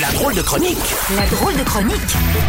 La drôle de chronique La drôle de chronique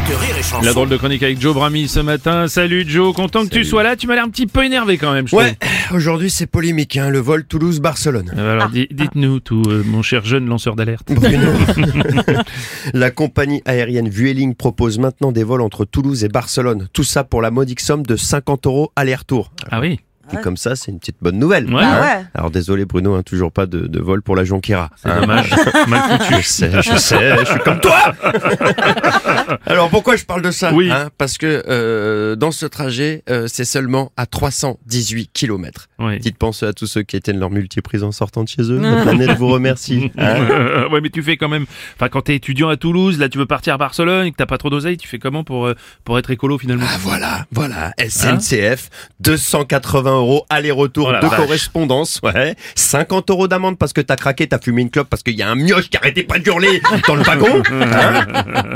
de Rire et Chanson. La drôle de chronique avec Joe Brami ce matin. Salut Joe, content que tu sois là. Tu m'as l'air un petit peu énervé quand même. Je Ouais, aujourd'hui c'est polémique, hein, le vol Toulouse-Barcelone. Euh, Alors di- dites-nous tout, euh, mon cher jeune lanceur d'alerte. Bruno. la compagnie aérienne Vueling propose maintenant des vols entre Toulouse et Barcelone. Tout ça pour la modique somme de 50 euros aller-retour. Ah oui. Et comme ça, c'est une petite bonne nouvelle. Ouais. hein. Bah ouais. Alors désolé Bruno, hein, toujours pas de, de vol pour la Jonquera. C'est dommage. Mal foutu. Je sais, je sais, je suis comme toi Alors pourquoi je parle de ça Oui. Hein, Parce que euh, dans ce trajet, euh, c'est seulement à 318 km. Ouais. Petite pensée à tous ceux qui éteignent leur multiprise en sortant de chez eux. La planète vous remercie. hein? Euh, ouais, mais tu fais quand même. Enfin, quand t'es étudiant à Toulouse, là, tu veux partir à Barcelone et que t'as pas trop d'oseille, tu fais comment pour euh, pour être écolo finalement? Ah voilà, voilà, SNCF, 280 euros aller-retour Oh de vache. correspondance, ouais, 50 euros d'amende parce que t'as craqué, t'as fumé une clope parce qu'il y a un mioche qui arrêtait pas d'hurler dans le wagon. hein.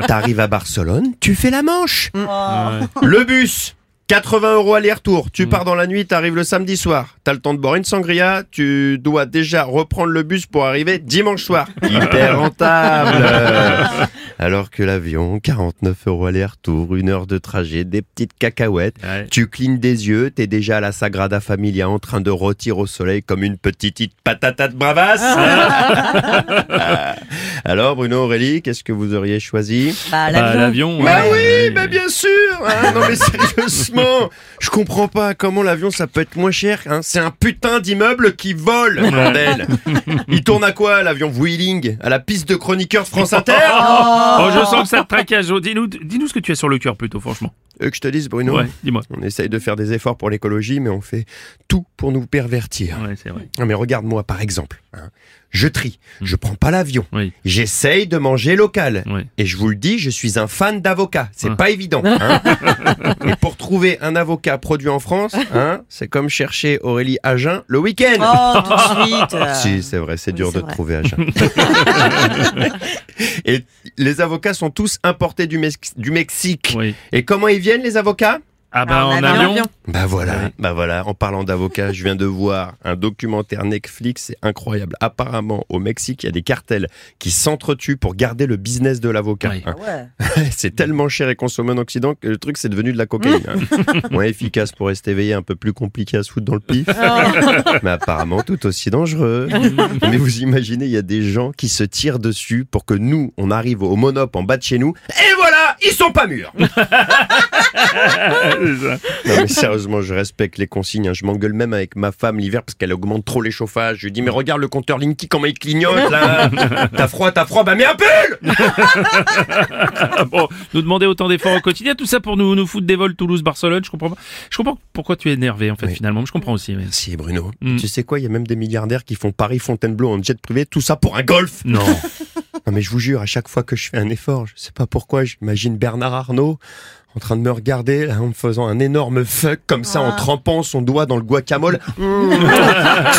T'arrives à Barcelone, tu fais la Manche. Le bus. 80 euros aller-retour. Tu pars dans la nuit, t'arrives le samedi soir. T'as le temps de boire une sangria. Tu dois déjà reprendre le bus pour arriver dimanche soir. Hyper rentable. Alors que l'avion, 49 euros aller-retour, une heure de trajet, des petites cacahuètes. Ouais. Tu clignes des yeux, t'es déjà à la Sagrada Familia en train de rôtir au soleil comme une petite patata de bravasse. Alors Bruno Aurélie, qu'est-ce que vous auriez choisi? Bah, Bah, l'avion. bah ouais. oui, bah bien sûr hein, Non mais sérieusement Je comprends pas comment l'avion ça peut être moins cher hein. C'est un putain d'immeuble qui vole, bordel Il tourne à quoi l'avion Wheeling À la piste de chroniqueur France Inter? Oh, je sens que ça te tracasse. Dis-nous, dis-nous ce que tu as sur le cœur plutôt, franchement. Euh, que je te dise Bruno Ouais, dis-moi. On essaye de faire des efforts pour l'écologie mais on fait tout pour nous pervertir. Ouais, c'est vrai. Non mais regarde-moi par exemple. hein. Je trie, je prends pas l'avion. Oui. J'essaye de manger local. Oui. Et je vous le dis, je suis un fan d'avocat. C'est Ah. pas évident. hein. Et pour trouver un avocat produit en France, hein, c'est comme chercher Aurélie Agen le week-end. Oh, tout de suite. euh. Si, c'est vrai, c'est oui, dur c'est de vrai. trouver Agen. Et les avocats sont tous importés du, Mex- du Mexique. Oui. Et comment ils viennent, les avocats? Ah bah En en avion. avion. bah voilà, Ouais. bah voilà. En parlant d'avocats, je viens de voir un documentaire Netflix, c'est incroyable. Apparemment, au Mexique, il y a des cartels qui s'entretuent pour garder le business de l'avocat. Ouais. hein. Ouais. C'est tellement cher et consommé en Occident que le truc c'est devenu de la cocaïne. hein. Moins efficace pour rester éveillé, un peu plus compliqué à se foutre dans le pif. Mais apparemment tout aussi dangereux. Mais vous imaginez, il y a des gens qui se tirent dessus pour que nous, on arrive au monop en bas de chez nous. Et voilà, ils sont pas mûrs. Non mais sérieusement, je respecte les consignes. hein. Je m'engueule même avec ma femme l'hiver parce qu'elle augmente trop les chauffages. Je lui dis mais regarde le compteur Linky comment il clignote là. T'as froid, t'as froid, bah mets un pull. Ah bon, nous demander autant d'efforts au quotidien, tout ça pour nous, nous foutre des vols Toulouse-Barcelone, je comprends pas. Je comprends pourquoi tu es énervé en fait Oui. finalement, je comprends aussi. mais- Merci Bruno. Mm. Tu sais quoi, il y a même des milliardaires qui font Paris-Fontainebleau en jet privé, tout ça pour un golf. Non. Non mais je vous jure, à chaque fois que je fais un effort, je sais pas pourquoi, j'imagine Bernard Arnault en train de me regarder là, en me faisant un énorme fuck comme ça, en trempant son doigt dans le guacamole. Mm.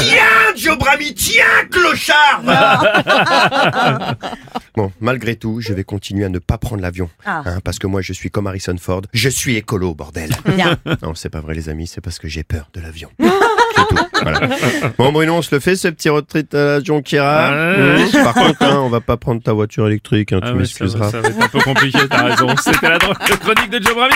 tiens, Joe Brami, tiens, clochard Bon, malgré tout, je vais continuer à ne pas prendre l'avion. Ah. Hein, parce que moi, je suis comme Harrison Ford. Je suis écolo, bordel. Bien. Non, c'est pas vrai, les amis, c'est parce que j'ai peur de l'avion. Bon, Bruno, on se le fait, ce petit retreat à la Jonquera. Par contre, hein, on va pas prendre ta voiture électrique, hein, tu ah m'excuseras. Ça, va être un peu compliqué, t'as raison. C'était la chronique de Joe Bravi.